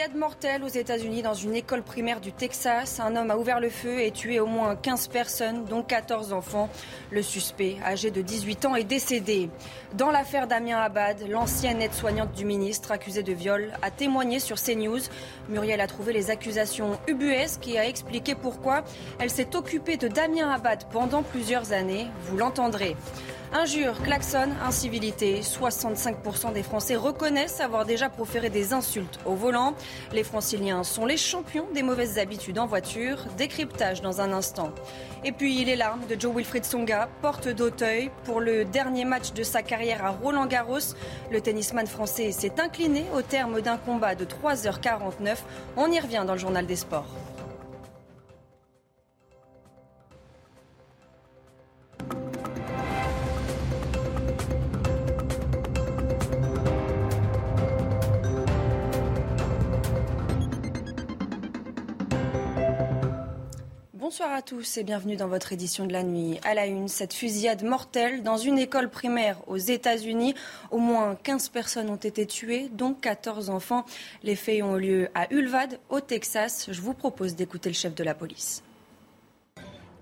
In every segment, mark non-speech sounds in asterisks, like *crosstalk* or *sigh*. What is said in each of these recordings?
Fusillade mortelle aux États-Unis dans une école primaire du Texas. Un homme a ouvert le feu et tué au moins 15 personnes, dont 14 enfants. Le suspect, âgé de 18 ans, est décédé. Dans l'affaire Damien Abad, l'ancienne aide-soignante du ministre accusée de viol a témoigné sur CNews. Muriel a trouvé les accusations ubuesques et a expliqué pourquoi elle s'est occupée de Damien Abad pendant plusieurs années. Vous l'entendrez. Injures, klaxons, incivilités. 65% des Français reconnaissent avoir déjà proféré des insultes au volant. Les franciliens sont les champions des mauvaises habitudes en voiture. Décryptage dans un instant. Et puis les larmes de Joe Wilfried Songa, porte d'Auteuil. Pour le dernier match de sa carrière à Roland Garros, le tennisman français s'est incliné au terme d'un combat de 3h49. On y revient dans le journal des sports. Bonsoir à tous et bienvenue dans votre édition de la nuit. À la une, cette fusillade mortelle dans une école primaire aux États-Unis. Au moins 15 personnes ont été tuées, dont 14 enfants. Les faits ont eu lieu à Ulvad, au Texas. Je vous propose d'écouter le chef de la police.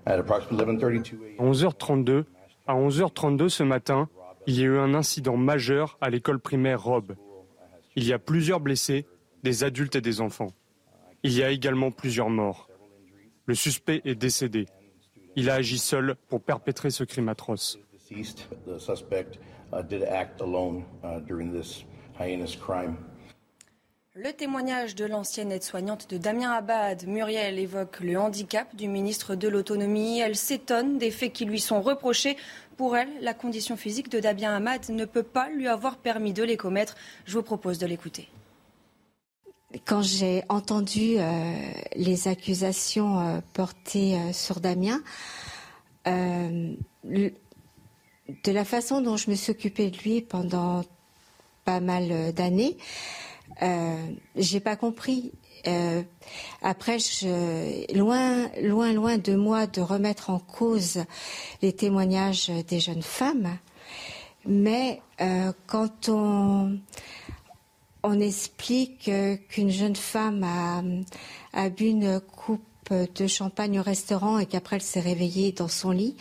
À 11h32, à 11h32 ce matin, il y a eu un incident majeur à l'école primaire Rob. Il y a plusieurs blessés, des adultes et des enfants. Il y a également plusieurs morts. Le suspect est décédé. Il a agi seul pour perpétrer ce crime atroce. Le témoignage de l'ancienne aide-soignante de Damien Abad, Muriel, évoque le handicap du ministre de l'Autonomie. Elle s'étonne des faits qui lui sont reprochés. Pour elle, la condition physique de Damien Abad ne peut pas lui avoir permis de les commettre. Je vous propose de l'écouter. Quand j'ai entendu euh, les accusations euh, portées euh, sur Damien, de la façon dont je me suis occupée de lui pendant pas mal d'années, j'ai pas compris. après, loin, loin, loin de moi de remettre en cause les témoignages des jeunes femmes, mais quand on on explique qu'une jeune femme a, bu une coupe de champagne au restaurant et qu'après elle s'est réveillée dans son lit.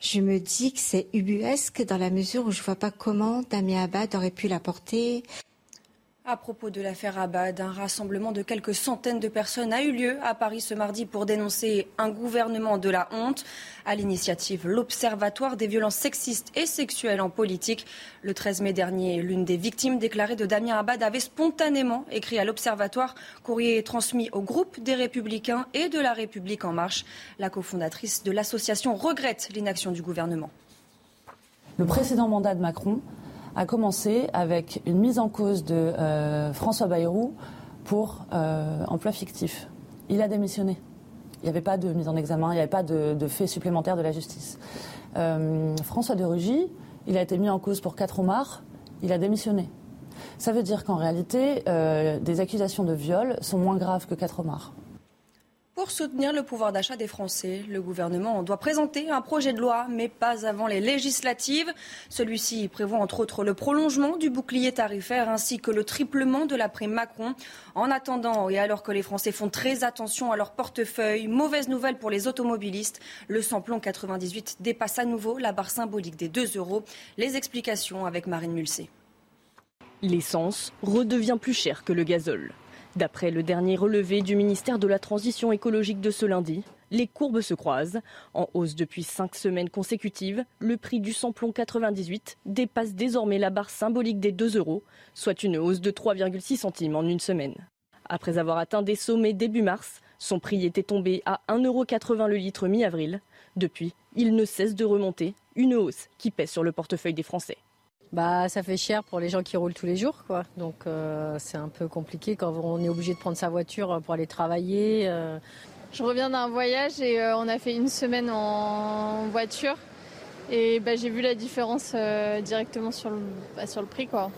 Je me dis que c'est ubuesque dans la mesure où je ne vois pas comment Damien Abad aurait pu la porter. À propos de l'affaire Abad, un rassemblement de quelques centaines de personnes a eu lieu à Paris ce mardi pour dénoncer un gouvernement de la honte. À l'initiative l'Observatoire des violences sexistes et sexuelles en politique. Le 13 mai dernier, l'une des victimes déclarées de Damien Abad avait spontanément écrit à l'Observatoire, courrier transmis au groupe des Républicains et de la République en marche. La cofondatrice de l'association regrette l'inaction du gouvernement. Le précédent mandat de Macron a commencé avec une mise en cause de euh, François Bayrou pour euh, emploi fictif. Il a démissionné. Il n'y avait pas de mise en examen, il n'y avait pas de, de fait supplémentaire de la justice. Euh, François de Rugy, il a été mis en cause pour quatre homards, il a démissionné. Ça veut dire qu'en réalité, des accusations de viol sont moins graves que quatre homards. Pour soutenir le pouvoir d'achat des Français, le gouvernement doit présenter un projet de loi, mais pas avant les législatives. Celui-ci prévoit entre autres le prolongement du bouclier tarifaire ainsi que le triplement de la prime Macron. En attendant, et alors que les Français font très attention à leur portefeuille, mauvaise nouvelle pour les automobilistes, le samplon 98 dépasse à nouveau la barre symbolique des 2 euros. Les explications avec Marine Mulsé. L'essence redevient plus chère que le gazole. D'après le dernier relevé du ministère de la Transition écologique de ce lundi, les courbes se croisent. En hausse depuis cinq semaines consécutives, le prix du samplon 98 dépasse désormais la barre symbolique des 2 euros, soit une hausse de 3,6 centimes en une semaine. Après avoir atteint des sommets début mars, son prix était tombé à 1,80 euros le litre mi-avril. Depuis, il ne cesse de remonter, une hausse qui pèse sur le portefeuille des Français. Bah, ça fait cher pour les gens qui roulent tous les jours, quoi. Donc euh, c'est un peu compliqué quand on est obligé de prendre sa voiture pour aller travailler. Euh. Je reviens d'un voyage et euh, on a fait une semaine en voiture et bah, j'ai vu la différence directement sur le, bah, sur le prix, quoi.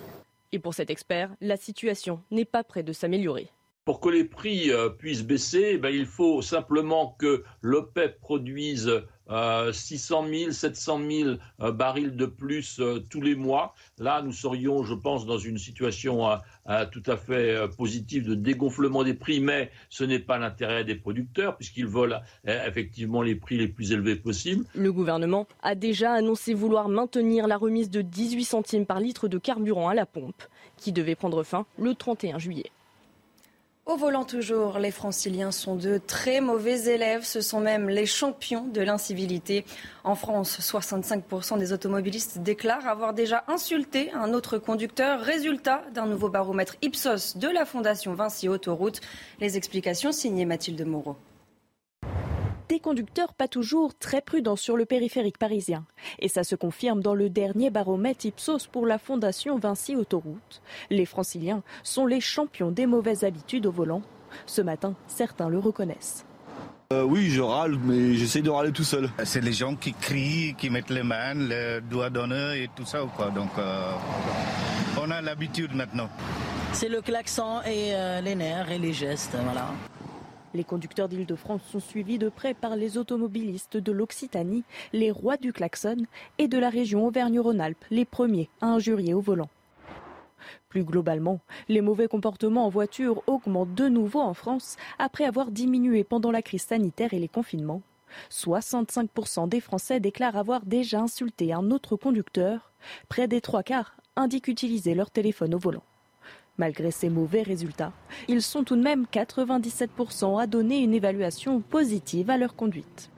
Et pour cet expert, la situation n'est pas près de s'améliorer. Pour que les prix puissent baisser, eh il faut simplement que l'OPEP produise 600 000, 700 000 barils de plus euh, tous les mois. Là, nous serions, je pense, dans une situation euh, euh, tout à fait positive de dégonflement des prix, mais ce n'est pas l'intérêt des producteurs puisqu'ils veulent effectivement les prix les plus élevés possibles. Le gouvernement a déjà annoncé vouloir maintenir la remise de 18 centimes par litre de carburant à la pompe, qui devait prendre fin le 31 juillet. Au volant toujours, les franciliens sont de très mauvais élèves. Ce sont même les champions de l'incivilité. En France, 65% des automobilistes déclarent avoir déjà insulté un autre conducteur. Résultat d'un nouveau baromètre Ipsos de la Fondation Vinci Autoroute. Les explications signées Mathilde Moreau des conducteurs pas toujours très prudents sur le périphérique parisien. Et ça se confirme dans le dernier baromètre Ipsos pour la Fondation Vinci Autoroute. Les franciliens sont les champions des mauvaises habitudes au volant. Ce matin, certains le reconnaissent. Euh, oui, je râle, mais j'essaie de râler tout seul. C'est les gens qui crient, qui mettent les mains, les doigts d'honneur et tout ça. Quoi. Donc, euh, on a l'habitude maintenant. C'est le klaxon et euh, les nerfs et les gestes, voilà. Les conducteurs d'Île-de-France sont suivis de près par les automobilistes de l'Occitanie, les rois du klaxon, et de la région Auvergne-Rhône-Alpes, les premiers à injurier au volant. Plus globalement, les mauvais comportements en voiture augmentent de nouveau en France après avoir diminué pendant la crise sanitaire et les confinements. 65% des Français déclarent avoir déjà insulté un autre conducteur. Près des trois quarts indiquent utiliser leur téléphone au volant. Malgré ces mauvais résultats, ils sont tout de même 97% à donner une évaluation positive à leur conduite.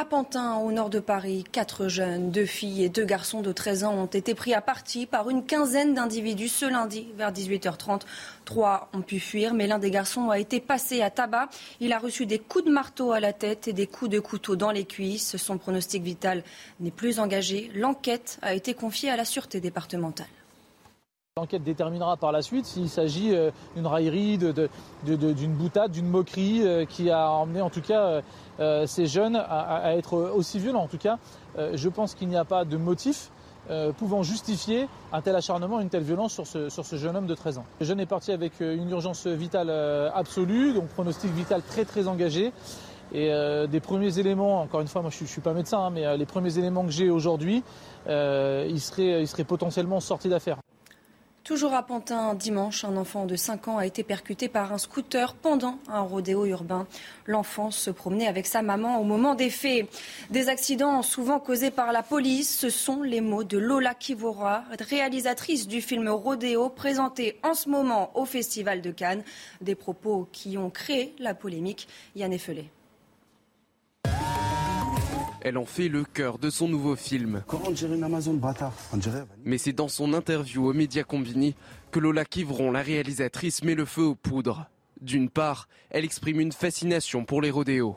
À Pantin, au nord de Paris, quatre jeunes, deux filles et deux garçons de 13 ans ont été pris à partie par une quinzaine d'individus ce lundi vers 18h30. Trois ont pu fuir, mais l'un des garçons a été passé à tabac. Il a reçu des coups de marteau à la tête et des coups de couteau dans les cuisses. Son pronostic vital n'est plus engagé. L'enquête a été confiée à la sûreté départementale. L'enquête déterminera par la suite s'il s'agit euh, d'une raillerie, d'une boutade, d'une moquerie euh, qui a emmené en tout cas euh, ces jeunes à, être aussi violents. En tout cas, je pense qu'il n'y a pas de motif pouvant justifier un tel acharnement, une telle violence sur ce, jeune homme de 13 ans. Le jeune est parti avec une urgence vitale absolue, donc pronostic vital très très engagé. Et des premiers éléments, encore une fois, moi je ne suis pas médecin, hein, mais les premiers éléments que j'ai aujourd'hui, il, serait, il serait potentiellement sorti d'affaire. Toujours à Pantin, dimanche, un enfant de 5 ans a été percuté par un scooter pendant un rodéo urbain. L'enfant se promenait avec sa maman au moment des faits. Des accidents souvent causés par la police, ce sont les mots de Lola Kivora, réalisatrice du film Rodéo, présenté en ce moment au Festival de Cannes. Des propos qui ont créé la polémique. Yann Effelé. Elle en fait le cœur de son nouveau film. Mais c'est dans son interview aux médias combinés que Lola Kivron, la réalisatrice, met le feu aux poudres. D'une part, elle exprime une fascination pour les rodéos.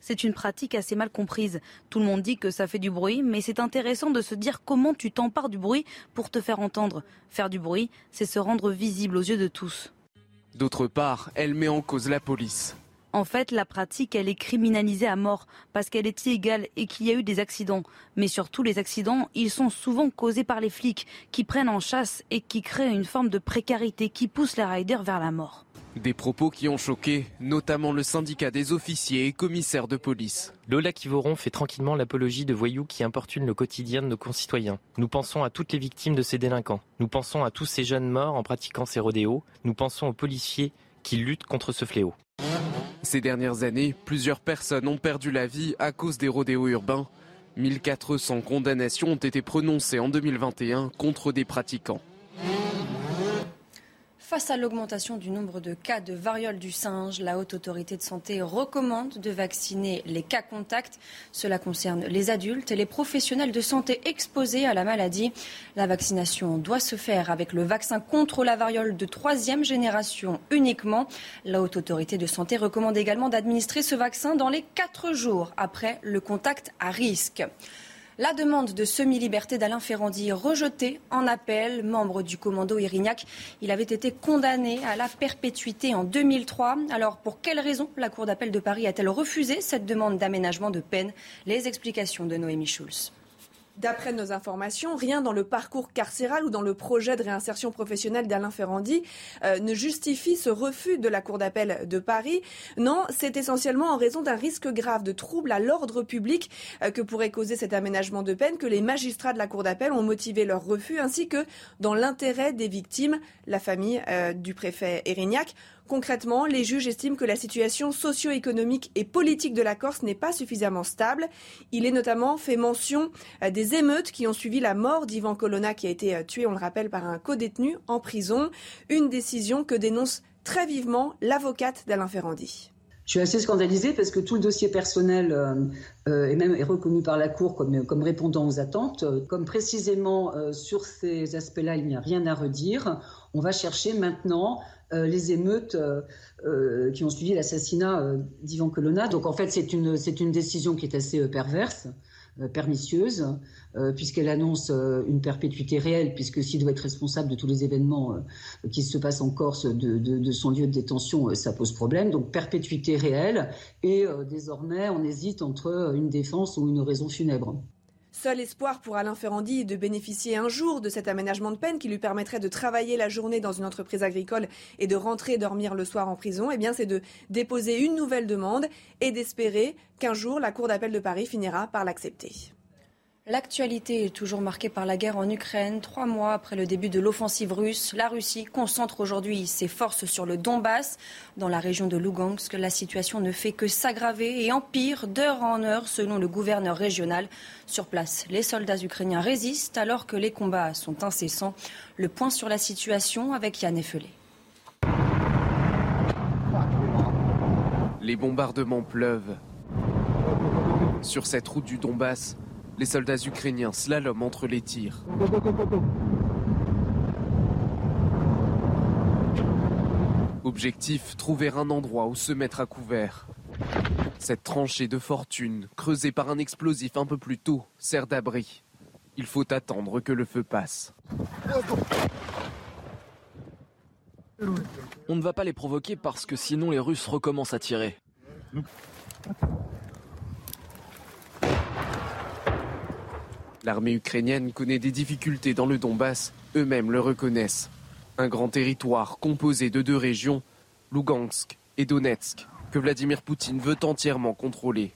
C'est une pratique assez mal comprise. Tout le monde dit que ça fait du bruit, mais c'est intéressant de se dire comment tu t'empares du bruit pour te faire entendre. Faire du bruit, c'est se rendre visible aux yeux de tous. D'autre part, elle met en cause la police. En fait, la pratique, elle est criminalisée à mort parce qu'elle est illégale et qu'il y a eu des accidents. Mais surtout, les accidents, ils sont souvent causés par les flics qui prennent en chasse et qui créent une forme de précarité qui pousse les riders vers la mort. Des propos qui ont choqué, notamment le syndicat des officiers et commissaires de police. Lola Kivoron fait tranquillement l'apologie de voyous qui importunent le quotidien de nos concitoyens. Nous pensons à toutes les victimes de ces délinquants. Nous pensons à tous ces jeunes morts en pratiquant ces rodéos. Nous pensons aux policiers qui luttent contre ce fléau. Ces dernières années, plusieurs personnes ont perdu la vie à cause des rodéos urbains. 1400 condamnations ont été prononcées en 2021 contre des pratiquants. Face à l'augmentation du nombre de cas de variole du singe, la Haute Autorité de Santé recommande de vacciner les cas contacts. Cela concerne les adultes et les professionnels de santé exposés à la maladie. La vaccination doit se faire avec le vaccin contre la variole de troisième génération uniquement. La Haute Autorité de Santé recommande également d'administrer ce vaccin dans les quatre jours après le contact à risque. La demande de semi-liberté d'Alain Ferrandi rejetée en appel. Membre du commando Irignac, il avait été condamné à la perpétuité en 2003. Alors pour quelles raisons la Cour d'appel de Paris a-t-elle refusé cette demande d'aménagement de peine? Les explications de Noémie Schulz. D'après nos informations, rien dans le parcours carcéral ou dans le projet de réinsertion professionnelle d'Alain Ferrandi euh, ne justifie ce refus de la Cour d'appel de Paris. Non, c'est essentiellement en raison d'un risque grave de trouble à l'ordre public euh, que pourrait causer cet aménagement de peine que les magistrats de la Cour d'appel ont motivé leur refus, ainsi que dans l'intérêt des victimes, la famille euh, du préfet Erignac. Concrètement, les juges estiment que la situation socio-économique et politique de la Corse n'est pas suffisamment stable. Il est notamment fait mention euh, des émeutes qui ont suivi la mort d'Ivan Colonna qui a été euh, tué, on le rappelle, par un co-détenu en prison. Une décision que dénonce très vivement l'avocate d'Alain Ferrandi. Je suis assez scandalisée parce que tout le dossier personnel euh, est même reconnu par la Cour comme, comme répondant aux attentes. Comme précisément sur ces aspects-là, il n'y a rien à redire, on va chercher maintenant euh, les émeutes euh, euh, qui ont suivi l'assassinat d'Ivan Colonna. Donc en fait, c'est une décision qui est assez perverse, pernicieuse, puisqu'elle annonce une perpétuité réelle, puisque s'il doit être responsable de tous les événements qui se passent en Corse de, de, son lieu de détention, ça pose problème. Donc perpétuité réelle, et désormais on hésite entre une défense ou une raison funèbre. Seul espoir pour Alain Ferrandi de bénéficier un jour de cet aménagement de peine qui lui permettrait de travailler la journée dans une entreprise agricole et de rentrer dormir le soir en prison. Eh bien, c'est de déposer une nouvelle demande et d'espérer qu'un jour la Cour d'appel de Paris finira par l'accepter. L'actualité est toujours marquée par la guerre en Ukraine. Trois mois après le début de l'offensive russe, la Russie concentre aujourd'hui ses forces sur le Donbass. Dans la région de Lugansk, la situation ne fait que s'aggraver et empire d'heure en heure selon le gouverneur régional. Sur place, les soldats ukrainiens résistent alors que les combats sont incessants. Le point sur la situation avec Yann Effelé. Les bombardements pleuvent. Sur cette route du Donbass, les soldats ukrainiens slalom entre les tirs. Objectif, trouver un endroit où se mettre à couvert. Cette tranchée de fortune, creusée par un explosif un peu plus tôt, sert d'abri. Il faut attendre que le feu passe. On ne va pas les provoquer parce que sinon les Russes recommencent à tirer. L'armée ukrainienne connaît des difficultés dans le Donbass, eux-mêmes le reconnaissent. Un grand territoire composé de deux régions, Lugansk et Donetsk, que Vladimir Poutine veut entièrement contrôler.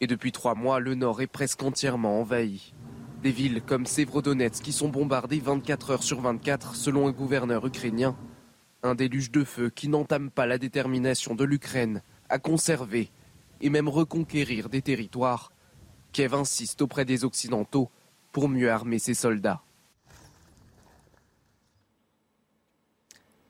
Et depuis trois mois, le nord est presque entièrement envahi. Des villes comme Severodonetsk qui sont bombardées 24 heures sur 24 selon un gouverneur ukrainien. Un déluge de feu qui n'entame pas la détermination de l'Ukraine à conserver et même reconquérir des territoires Kiev insiste auprès des Occidentaux pour mieux armer ses soldats.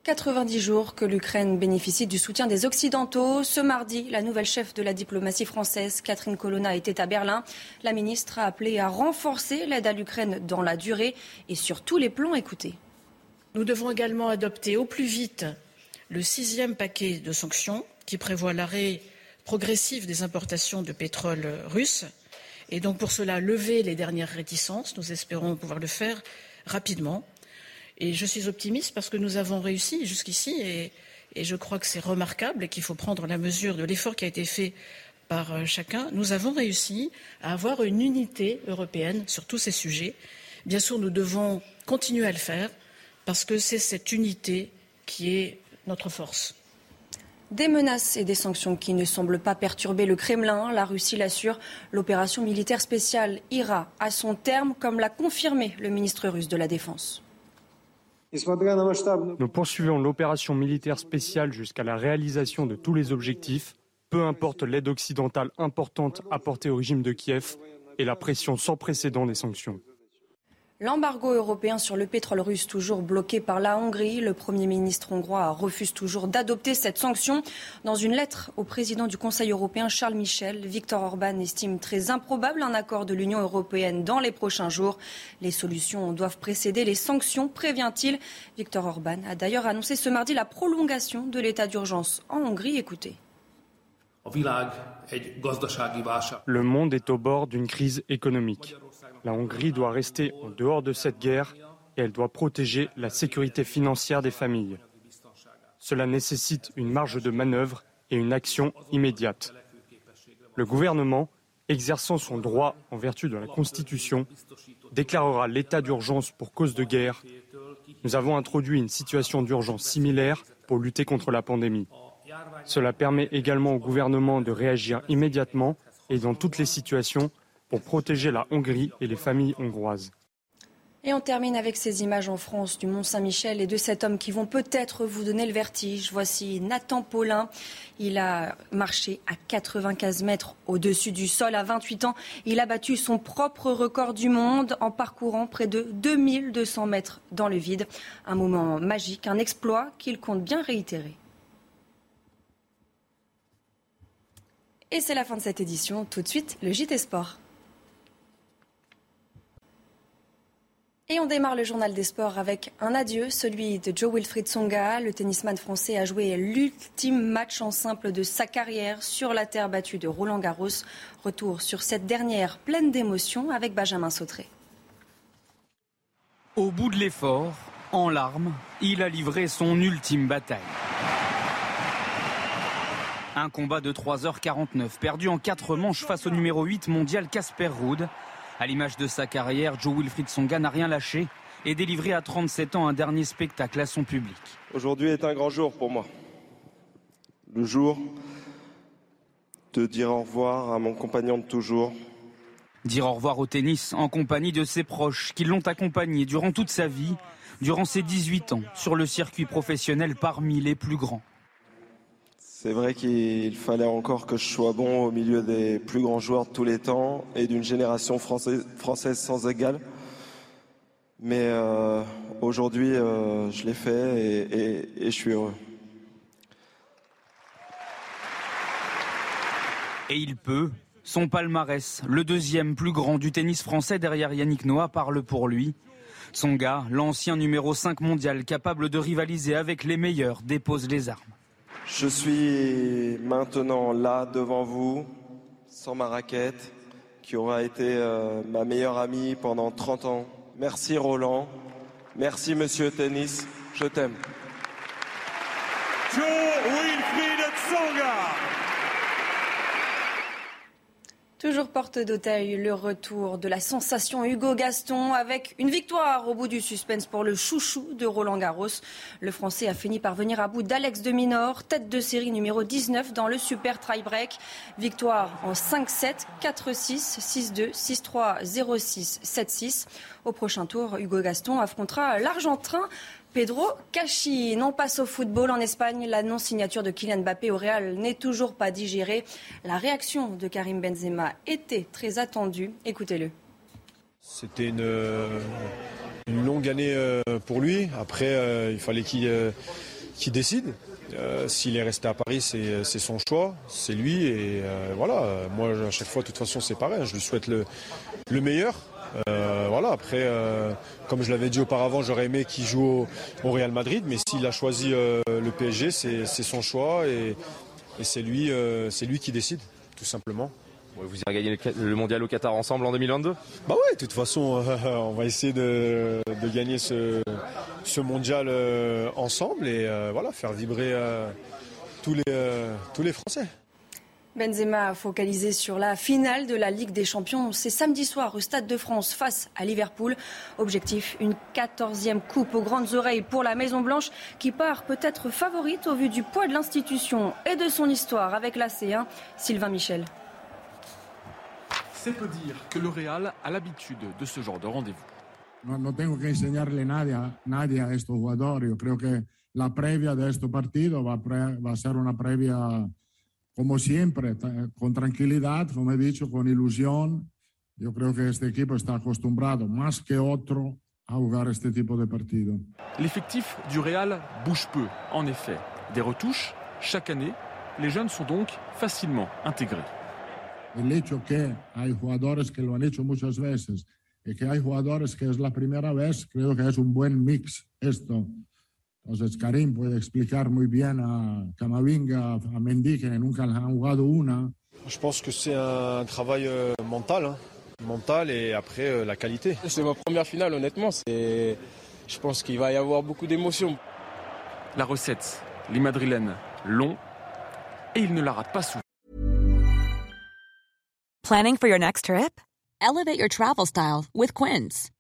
90 jours que l'Ukraine bénéficie du soutien des Occidentaux. Ce mardi, la nouvelle chef de la diplomatie française, Catherine Colonna, était à Berlin. La ministre a appelé à renforcer l'aide à l'Ukraine dans la durée et sur tous les plans. Écoutez. Nous devons également adopter au plus vite le sixième paquet de sanctions qui prévoit l'arrêt progressif des importations de pétrole russe et pour cela lever les dernières réticences. Nous espérons pouvoir le faire rapidement. Et je suis optimiste parce que nous avons réussi jusqu'ici et, je crois que c'est remarquable et qu'il faut prendre la mesure de l'effort qui a été fait par euh, chacun. Nous avons réussi à avoir une unité européenne sur tous ces sujets. Bien sûr, nous devons continuer à le faire parce que c'est cette unité qui est notre force. Des menaces et des sanctions qui ne semblent pas perturber le Kremlin. La Russie l'assure, l'opération militaire spéciale ira à son terme, comme l'a confirmé le ministre russe de la Défense. Nous poursuivons l'opération militaire spéciale jusqu'à la réalisation de tous les objectifs, peu importe l'aide occidentale importante apportée au régime de Kiev et la pression sans précédent des sanctions. L'embargo européen sur le pétrole russe toujours bloqué par la Hongrie. Le Premier ministre hongrois refuse toujours d'adopter cette sanction. Dans une lettre au président du Conseil européen Charles Michel, Viktor Orban estime très improbable un accord de l'Union européenne dans les prochains jours. Les solutions doivent précéder les sanctions, prévient-il. Viktor Orban a d'ailleurs annoncé ce mardi la prolongation de l'état d'urgence en Hongrie. Écoutez. Le monde est au bord d'une crise économique. La Hongrie doit rester en dehors de cette guerre et elle doit protéger la sécurité financière des familles. Cela nécessite une marge de manœuvre et une action immédiate. Le gouvernement, exerçant son droit en vertu de la Constitution, déclarera l'état d'urgence pour cause de guerre. Nous avons introduit une situation d'urgence similaire pour lutter contre la pandémie. Cela permet également au gouvernement de réagir immédiatement et dans toutes les situations pour protéger la Hongrie et les familles hongroises. Et on termine avec ces images en France du Mont Saint-Michel et de cet homme qui vont peut-être vous donner le vertige. Voici Nathan Paulin. Il a marché à 95 mètres au-dessus du sol à 28 ans. Il a battu son propre record du monde en parcourant près de 2200 mètres dans le vide. Un moment magique, un exploit qu'il compte bien réitérer. Et c'est la fin de cette édition. Tout de suite, le JT Sport. Et on démarre le journal des sports avec un adieu, celui de Joe Wilfried Songa. Le tennisman français a joué l'ultime match en simple de sa carrière sur la terre battue de Roland Garros. Retour sur cette dernière pleine d'émotions avec Benjamin Sautré. Au bout de l'effort, en larmes, il a livré son ultime bataille. Un combat de 3h49 perdu en 4 manches face au numéro 8 mondial Casper Ruud. À l'image de sa carrière, Joe Wilfried Songa n'a rien lâché et délivré à 37 ans un dernier spectacle à son public. Aujourd'hui est un grand jour pour moi. Le jour de dire au revoir à mon compagnon de toujours. Dire au revoir au tennis en compagnie de ses proches qui l'ont accompagné durant toute sa vie, durant ses 18 ans, sur le circuit professionnel parmi les plus grands. C'est vrai qu'il fallait encore que je sois bon au milieu des plus grands joueurs de tous les temps et d'une génération française, sans égale. Mais euh, aujourd'hui, euh, je l'ai fait et, et, et je suis heureux. Et il peut. Son palmarès, le deuxième plus grand du tennis français derrière Yannick Noah, parle pour lui. Son gars, l'ancien numéro 5 mondial, capable de rivaliser avec les meilleurs, dépose les armes. Je suis maintenant là devant vous, sans ma raquette, qui aura été euh, ma meilleure amie pendant 30 ans. Merci Roland, merci Monsieur Tennis, je t'aime. Joe. Toujours porte d'Auteuil, le retour de la sensation Hugo Gaston avec une victoire au bout du suspense pour le chouchou de Roland Garros. Le Français a fini par venir à bout d'Alex de Minor, tête de série numéro 19 dans le super tie-break. Victoire en 5-7, 4-6, 6-2, 6-3, 0-6, 7-6. Au prochain tour, Hugo Gaston affrontera l'Argentin Pedro Cachi. On passe au football en Espagne. La non-signature de Kylian Mbappé au Real n'est toujours pas digérée. La réaction de Karim Benzema était très attendue. Écoutez-le. C'était une, une, longue année pour lui. Après, euh, il fallait qu'il qu décide. Euh, S'il est resté à Paris, c'est son choix, c'est lui. Et euh, voilà, moi, à chaque fois, de toute façon, c'est pareil. Je lui souhaite le meilleur. Euh, voilà, après, euh, comme je l'avais dit auparavant, j'aurais aimé qu'il joue au, au, Real Madrid, mais s'il a choisi euh, le PSG, c'est son choix et, et c'est lui, c'est lui qui décide, tout simplement. Vous irez gagner le, mondial au Qatar ensemble en 2022 Bah ouais, de toute façon, *laughs* on va essayer de, de gagner ce, ce mondial ensemble et voilà, faire vibrer tous, les, tous les Français. Benzema focalisé sur la finale de la Ligue des Champions. C'est samedi soir au Stade de France face à Liverpool. Objectif, une quatorzième coupe aux grandes oreilles pour la Maison Blanche qui part peut-être favorite au vu du poids de l'institution et de son histoire avec la C1. Sylvain Michel. C'est peu dire que le Real a l'habitude de ce genre de rendez-vous. No, no tengo que enseñarle nadie, nadie a estos jugadores. Yo creo que la previa de este partido va, va a ser una previa como siempre, con tranquilidad, como he dicho, con ilusión. Yo creo que este equipo está acostumbrado, más que otro, a jugar este tipo de partido. L'effectif du Real bouge peu, en effet. Des retouches chaque année. Les jeunes sont donc facilement intégrés. El hecho que hay jugadores que lo han hecho muchas veces y que hay jugadores que es la primera vez, creo que es un buen mix esto. Entonces Karim puede explicar muy bien a Camavinga, a Mendy, que nunca han jugado una. Je pense que c'est un travail euh, mental. Hein. Mental et après euh, la qualité. C'est ma première finale, honnêtement. C'est, je pense qu'il va y avoir beaucoup d'émotions. La recette, les madrilènes long et il ne la rate pas souvent. Planning for your next trip? Elevate your travel style with Quince.